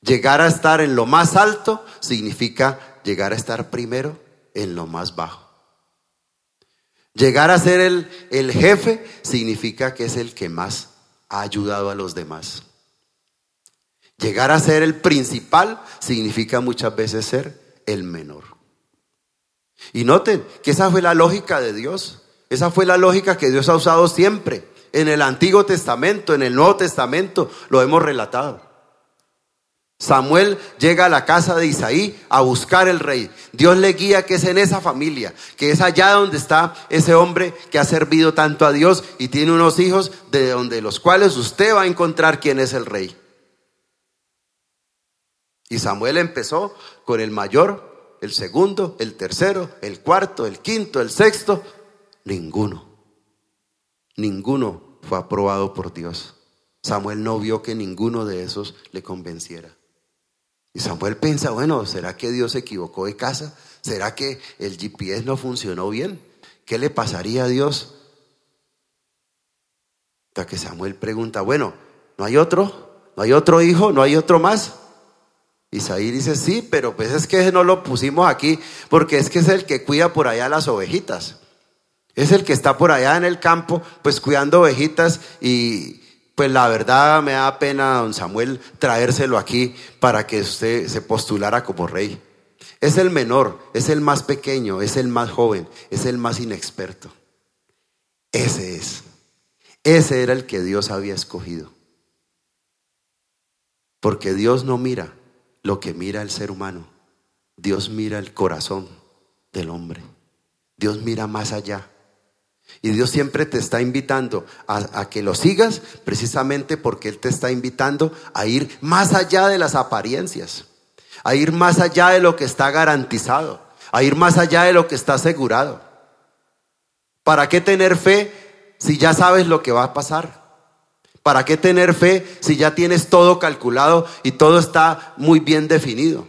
Llegar a estar en lo más alto significa llegar a estar primero en lo más bajo. Llegar a ser el, el jefe significa que es el que más ha ayudado a los demás. Llegar a ser el principal significa muchas veces ser el menor. Y noten que esa fue la lógica de Dios. Esa fue la lógica que Dios ha usado siempre. En el Antiguo Testamento, en el Nuevo Testamento, lo hemos relatado. Samuel llega a la casa de Isaí a buscar el rey. Dios le guía que es en esa familia, que es allá donde está ese hombre que ha servido tanto a Dios y tiene unos hijos de donde los cuales usted va a encontrar quién es el rey. Y Samuel empezó con el mayor, el segundo, el tercero, el cuarto, el quinto, el sexto. Ninguno, ninguno fue aprobado por Dios. Samuel no vio que ninguno de esos le convenciera. Y Samuel piensa, bueno, ¿será que Dios se equivocó de casa? ¿Será que el GPS no funcionó bien? ¿Qué le pasaría a Dios? Hasta que Samuel pregunta, bueno, ¿no hay otro? ¿No hay otro hijo? ¿No hay otro más? Isaí dice, sí, pero pues es que no lo pusimos aquí porque es que es el que cuida por allá las ovejitas. Es el que está por allá en el campo, pues cuidando ovejitas y, pues la verdad me da pena, don Samuel, traérselo aquí para que usted se postulara como rey. Es el menor, es el más pequeño, es el más joven, es el más inexperto. Ese es. Ese era el que Dios había escogido. Porque Dios no mira lo que mira el ser humano. Dios mira el corazón del hombre. Dios mira más allá. Y Dios siempre te está invitando a, que lo sigas precisamente porque Él te está invitando a ir más allá de las apariencias, a ir más allá de lo que está garantizado, a ir más allá de lo que está asegurado. ¿Para qué tener fe si ya sabes lo que va a pasar? ¿Para qué tener fe si ya tienes todo calculado y todo está muy bien definido?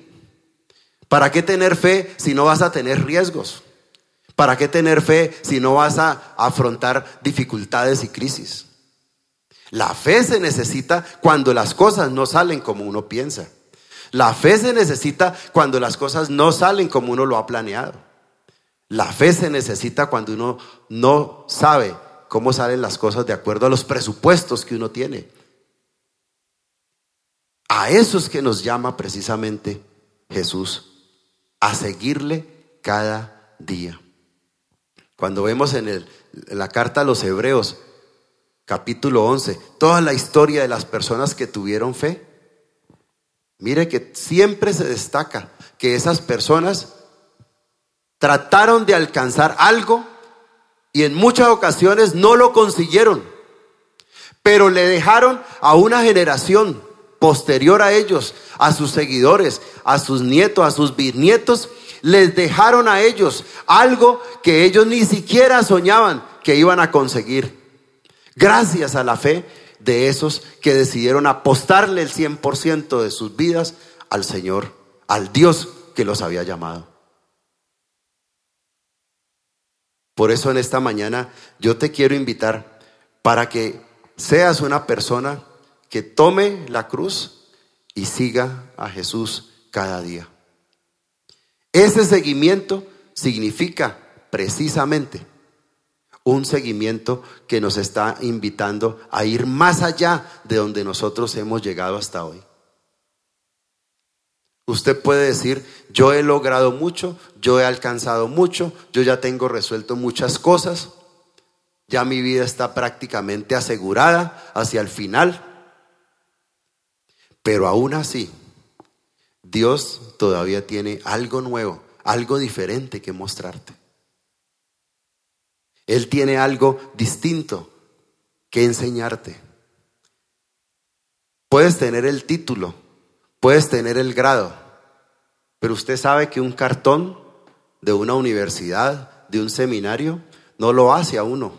¿Para qué tener fe si no vas a tener riesgos? ¿Para qué tener fe si no vas a afrontar dificultades y crisis? La fe se necesita cuando las cosas no salen como uno piensa. La fe se necesita cuando las cosas no salen como uno lo ha planeado. La fe se necesita cuando uno no sabe cómo salen las cosas de acuerdo a los presupuestos que uno tiene. A eso es que nos llama precisamente Jesús, a seguirle cada día. Cuando vemos en, la carta a los Hebreos, capítulo 11, toda la historia de las personas que tuvieron fe, mire que siempre se destaca que esas personas trataron de alcanzar algo y en muchas ocasiones no lo consiguieron, pero le dejaron a una generación posterior a ellos, a sus seguidores, a sus nietos, a sus bisnietos, les dejaron a ellos algo que ellos ni siquiera soñaban que iban a conseguir. Gracias a la fe de esos que decidieron apostarle el 100% de sus vidas al Señor, al Dios que los había llamado. Por eso en esta mañana yo te quiero invitar para que seas una persona que tome la cruz y siga a Jesús cada día. Ese seguimiento significa precisamente un seguimiento que nos está invitando a ir más allá de donde nosotros hemos llegado hasta hoy. Usted puede decir, yo he logrado mucho, yo he alcanzado mucho, yo ya tengo resuelto muchas cosas, ya mi vida está prácticamente asegurada hacia el final, pero aún así, Dios todavía tiene algo nuevo, algo diferente que mostrarte. Él tiene algo distinto que enseñarte. Puedes tener el título, puedes tener el grado, pero usted sabe que un cartón de una universidad, de un seminario, no lo hace a uno.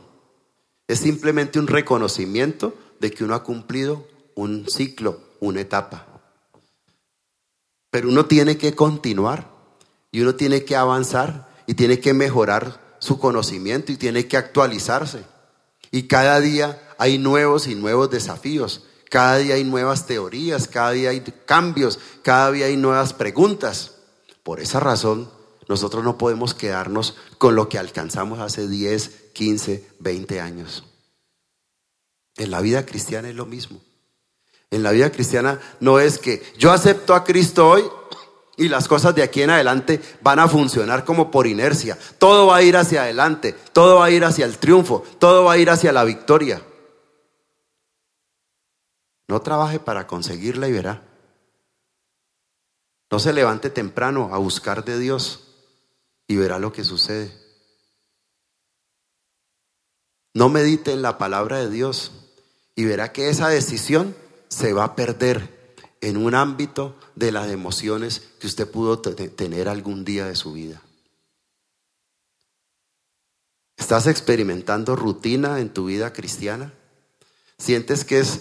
Es simplemente un reconocimiento de que uno ha cumplido un ciclo, una etapa. Pero uno tiene que continuar y uno tiene que avanzar y tiene que mejorar su conocimiento y tiene que actualizarse. Y cada día hay nuevos y nuevos desafíos, cada día hay nuevas teorías, cada día hay cambios, cada día hay nuevas preguntas. Por esa razón, nosotros no podemos quedarnos con lo que alcanzamos hace 10, 15, 20 años. En la vida cristiana es lo mismo. En la vida cristiana no es que yo acepto a Cristo hoy y las cosas de aquí en adelante van a funcionar como por inercia. Todo va a ir hacia adelante, todo va a ir hacia el triunfo, todo va a ir hacia la victoria. No trabaje para conseguirla y verá. No se levante temprano a buscar de Dios y verá lo que sucede. No medite en la palabra de Dios y verá que esa decisión se va a perder en un ámbito de las emociones que usted pudo tener algún día de su vida. ¿Estás experimentando rutina en tu vida cristiana? ¿Sientes que es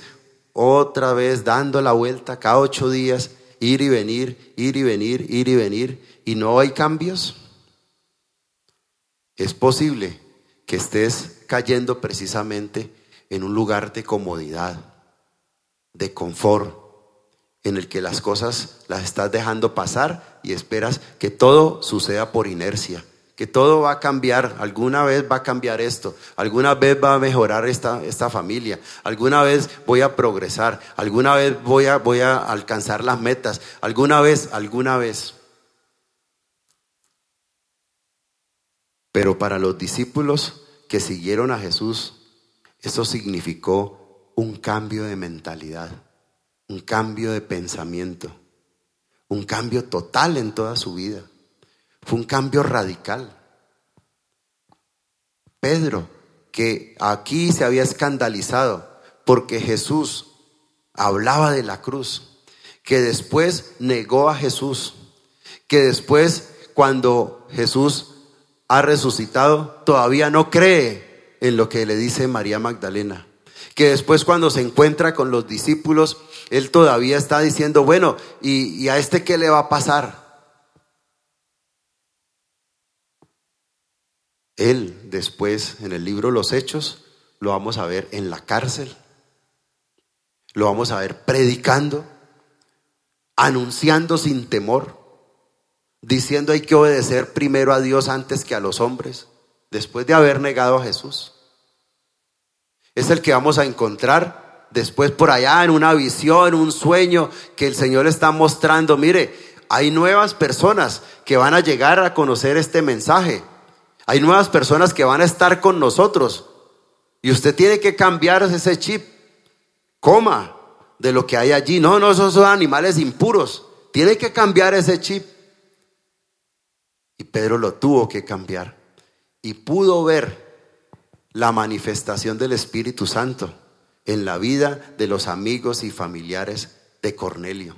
otra vez dando la vuelta cada ocho días, ir y venir, ir y venir, ir y venir, y no hay cambios? Es posible que estés cayendo precisamente en un lugar de comodidad, de confort, en el que las cosas las estás dejando pasar y esperas que todo suceda por inercia, que todo va a cambiar, alguna vez va a cambiar esto, alguna vez va a mejorar esta, esta familia, alguna vez voy a progresar, alguna vez voy a, voy a alcanzar las metas, alguna vez, alguna vez. Pero para los discípulos que siguieron a Jesús, eso significó un cambio de mentalidad un cambio de pensamiento, un cambio total en toda su vida. Fue un cambio radical. Pedro, que aquí se había escandalizado porque Jesús hablaba de la cruz, que después negó a Jesús, que después cuando Jesús ha resucitado todavía no cree en lo que le dice María Magdalena, que después cuando se encuentra con los discípulos él todavía está diciendo, bueno, ¿y, a este qué le va a pasar? Él después, en el libro Los Hechos, lo vamos a ver en la cárcel, lo vamos a ver predicando, anunciando sin temor, diciendo hay que obedecer primero a Dios antes que a los hombres, después de haber negado a Jesús. Es el que vamos a encontrar después por allá en una visión, un sueño que el Señor está mostrando, mire, hay nuevas personas que van a llegar a conocer este mensaje. Hay nuevas personas que van a estar con nosotros. Y usted tiene que cambiar ese chip. Coma de lo que hay allí. No, no, esos son animales impuros. Tiene que cambiar ese chip. Y Pedro lo tuvo que cambiar. Y pudo ver la manifestación del Espíritu Santo en la vida de los amigos y familiares de Cornelio.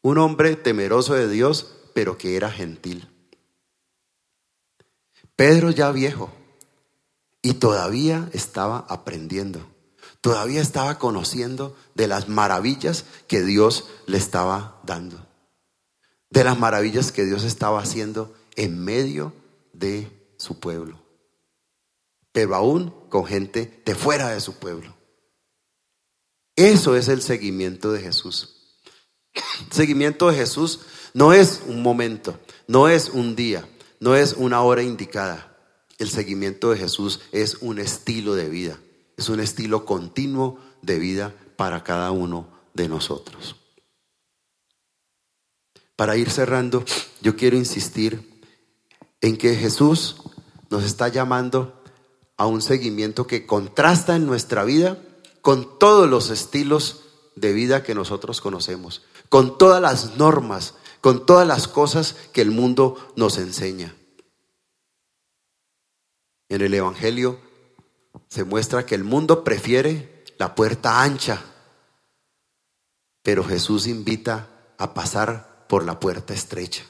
Un hombre temeroso de Dios, pero que era gentil. Pedro ya viejo y todavía estaba aprendiendo, todavía estaba conociendo de las maravillas que Dios le estaba dando, de las maravillas que Dios estaba haciendo en medio de su pueblo. pero aún con gente de fuera de su pueblo. Eso es el seguimiento de Jesús. El seguimiento de Jesús no es un momento, no es un día, no es una hora indicada. El seguimiento de Jesús es un estilo de vida, es un estilo continuo de vida para cada uno de nosotros. Para ir cerrando, yo quiero insistir en que Jesús nos está llamando a un seguimiento que contrasta en nuestra vida con todos los estilos de vida que nosotros conocemos, con todas las normas, con todas las cosas que el mundo nos enseña. En el Evangelio se muestra que el mundo prefiere la puerta ancha, pero Jesús invita a pasar por la puerta estrecha.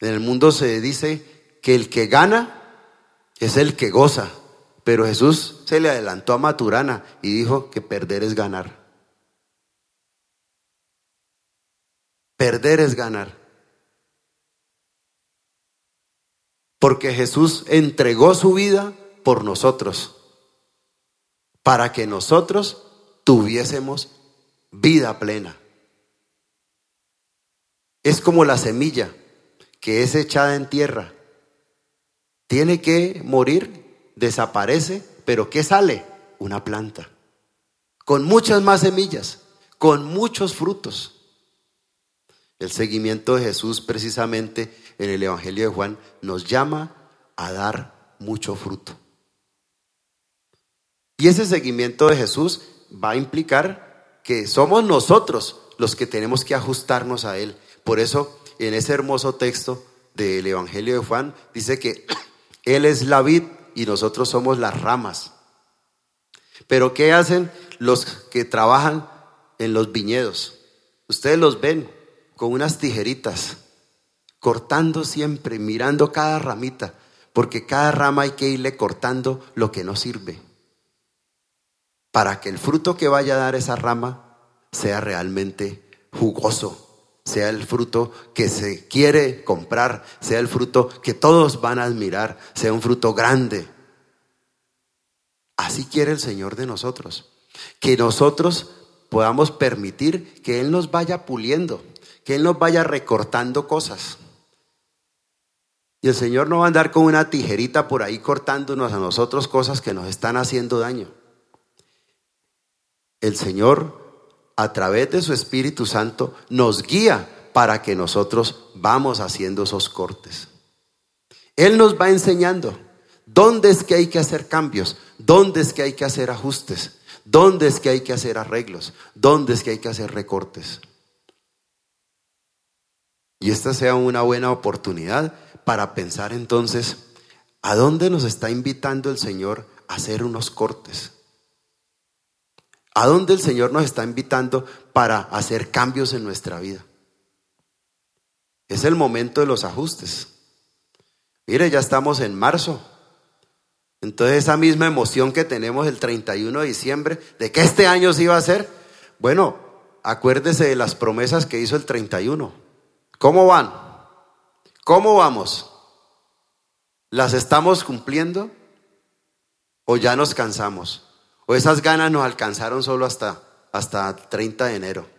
En el mundo se dice que el que gana es el que goza, pero Jesús se le adelantó a Maturana y dijo que perder es ganar. Perder es ganar. Porque Jesús entregó su vida por nosotros, para que nosotros tuviésemos vida plena. Es como la semilla que es echada en tierra. Tiene que morir, desaparece, pero ¿qué sale? Una planta. Con muchas más semillas, con muchos frutos. El seguimiento de Jesús precisamente en el Evangelio de Juan nos llama a dar mucho fruto. Y ese seguimiento de Jesús va a implicar que somos nosotros los que tenemos que ajustarnos a Él. Por eso en ese hermoso texto del Evangelio de Juan, dice que Él es la vid y nosotros somos las ramas. Pero ¿qué hacen los que trabajan en los viñedos? Ustedes los ven con unas tijeritas, cortando siempre, mirando cada ramita, porque cada rama hay que irle cortando lo que no sirve, para que el fruto que vaya a dar esa rama sea realmente jugoso, sea el fruto que se quiere comprar, sea el fruto que todos van a admirar, sea un fruto grande. Así quiere el Señor de nosotros, que nosotros podamos permitir que Él nos vaya puliendo, que Él nos vaya recortando cosas. Y el Señor no va a andar con una tijerita por ahí cortándonos a nosotros cosas que nos están haciendo daño. El Señor a través de su Espíritu Santo nos guía para que nosotros vamos haciendo esos cortes. Él nos va enseñando dónde es que hay que hacer cambios, dónde es que hay que hacer ajustes, dónde es que hay que hacer arreglos, dónde es que hay que hacer recortes. Y esta sea una buena oportunidad para pensar entonces, ¿a dónde nos está invitando el Señor a hacer unos cortes? ¿A dónde el Señor nos está invitando para hacer cambios en nuestra vida? Es el momento de los ajustes. Mire, ya estamos en marzo. Entonces esa misma emoción que tenemos el 31 de diciembre de que este año se iba a hacer, bueno, acuérdese de las promesas que hizo el 31. ¿Cómo van? ¿Cómo vamos? ¿Las estamos cumpliendo o ya nos cansamos? O esas ganas nos alcanzaron solo hasta, hasta 30 de enero.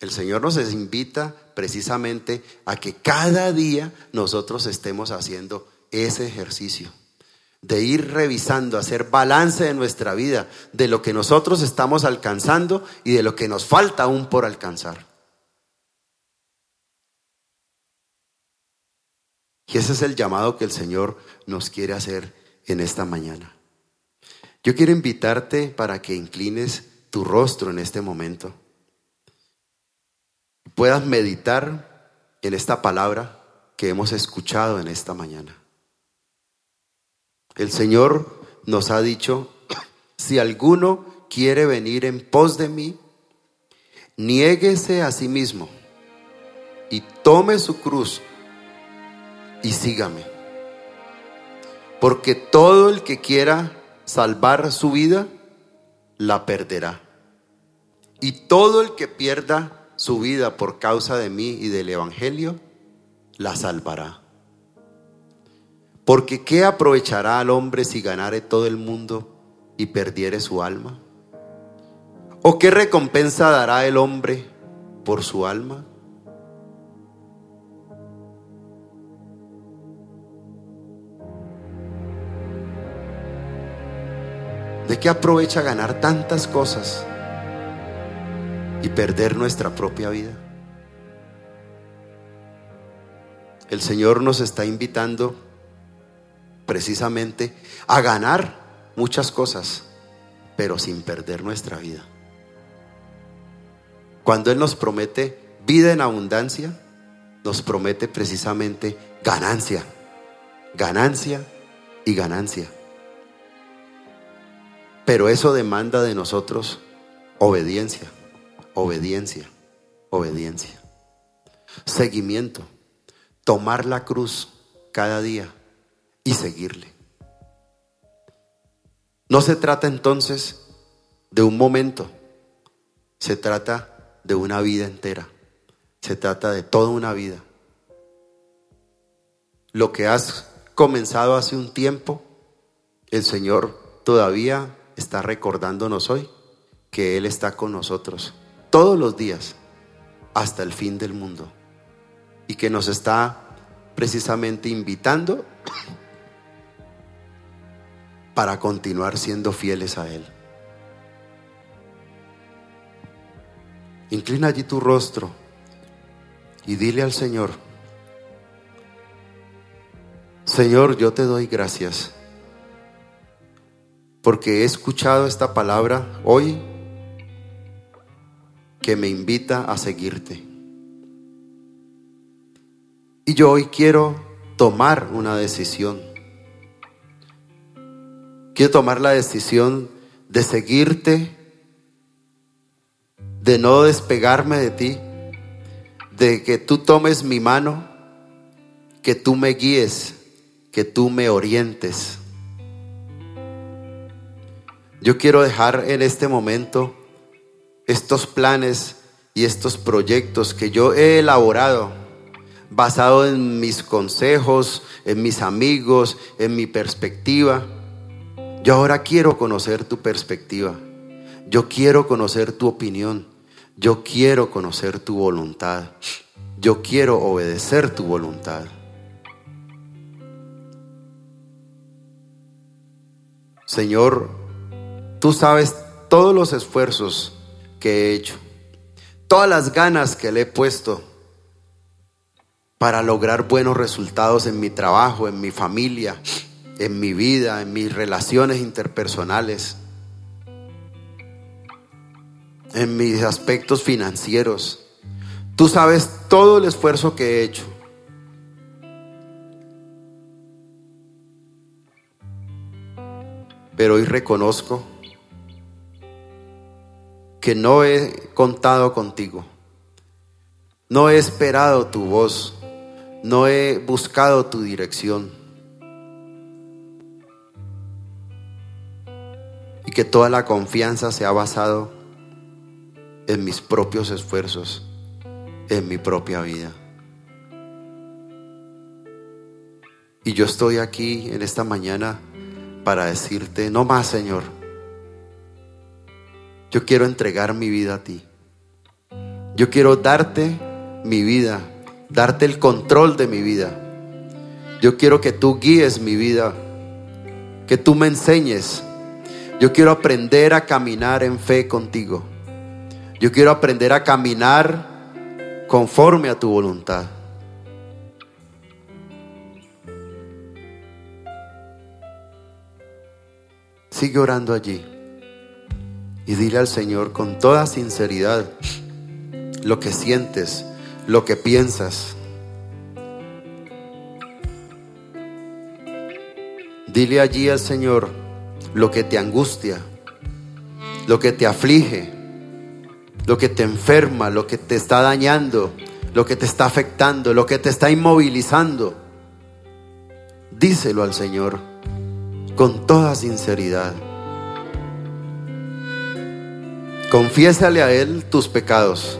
El Señor nos invita precisamente a que cada día nosotros estemos haciendo ese ejercicio de ir revisando, hacer balance de nuestra vida, de lo que nosotros estamos alcanzando y de lo que nos falta aún por alcanzar. Y ese es el llamado que el Señor nos quiere hacer en esta mañana. Yo quiero invitarte para que inclines tu rostro en este momento. Puedas meditar en esta palabra que hemos escuchado en esta mañana. El Señor nos ha dicho, si alguno quiere venir en pos de mí, niéguese a sí mismo y tome su cruz y sígame. Porque todo el que quiera salvar su vida, la perderá. Y todo el que pierda su vida por causa de mí y del Evangelio, la salvará. Porque ¿qué aprovechará al hombre si ganare todo el mundo y perdiere su alma? ¿O qué recompensa dará el hombre por su alma? ¿De qué aprovecha ganar tantas cosas y perder nuestra propia vida? El Señor nos está invitando precisamente a ganar muchas cosas, pero sin perder nuestra vida. Cuando Él nos promete vida en abundancia, nos promete precisamente ganancia, ganancia y ganancia. Pero eso demanda de nosotros obediencia, obediencia, obediencia. Seguimiento, tomar la cruz cada día y seguirle. No se trata entonces de un momento, se trata de una vida entera, se trata de toda una vida. Lo que has comenzado hace un tiempo, el Señor todavía está recordándonos hoy que Él está con nosotros todos los días hasta el fin del mundo y que nos está precisamente invitando para continuar siendo fieles a Él. Inclina allí tu rostro y dile al Señor, Señor, yo te doy gracias porque he escuchado esta palabra hoy que me invita a seguirte. Y yo hoy quiero tomar una decisión. Quiero tomar la decisión de seguirte, de no despegarme de ti, de que tú tomes mi mano, que tú me guíes, que tú me orientes. Yo quiero dejar en este momento estos planes y estos proyectos que yo he elaborado basado en mis consejos, en mis amigos, en mi perspectiva. Yo ahora quiero conocer tu perspectiva. Yo quiero conocer tu opinión. Yo quiero conocer tu voluntad. Yo quiero obedecer tu voluntad. Señor, Tú sabes todos los esfuerzos que he hecho, todas las ganas que le he puesto para lograr buenos resultados en mi trabajo, en mi familia, en mi vida, en mis relaciones interpersonales, en mis aspectos financieros. Tú sabes todo el esfuerzo que he hecho. Pero hoy reconozco que no he contado contigo. No he esperado tu voz. No he buscado tu dirección. Que toda la confianza se ha basado en mis propios esfuerzos, en mi propia vida. Y yo estoy aquí en esta mañana para decirte, no más Señor, yo quiero entregar mi vida a ti. Yo quiero darte mi vida, darte el control de mi vida. Yo quiero que tú guíes mi vida, que tú me enseñes. Yo quiero aprender a caminar en fe contigo. Yo quiero aprender a caminar conforme a tu voluntad. Sigue orando allí y dile al Señor con toda sinceridad lo que sientes, lo que piensas. Dile allí al Señor lo que te angustia, lo que te aflige, lo que te enferma, lo que te está dañando, lo que te está afectando, lo que te está inmovilizando. Díselo al Señor con toda sinceridad. Confiésale a Él tus pecados.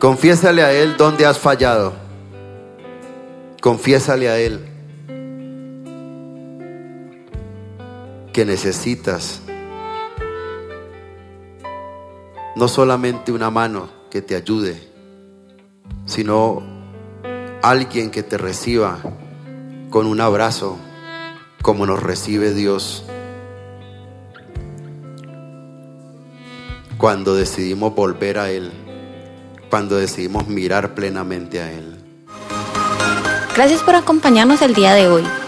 Confiésale a Él dónde has fallado. Confiésale a Él que necesitas no solamente una mano que te ayude, sino alguien que te reciba con un abrazo como nos recibe Dios cuando decidimos volver a Él, cuando decidimos mirar plenamente a Él. Gracias por acompañarnos el día de hoy.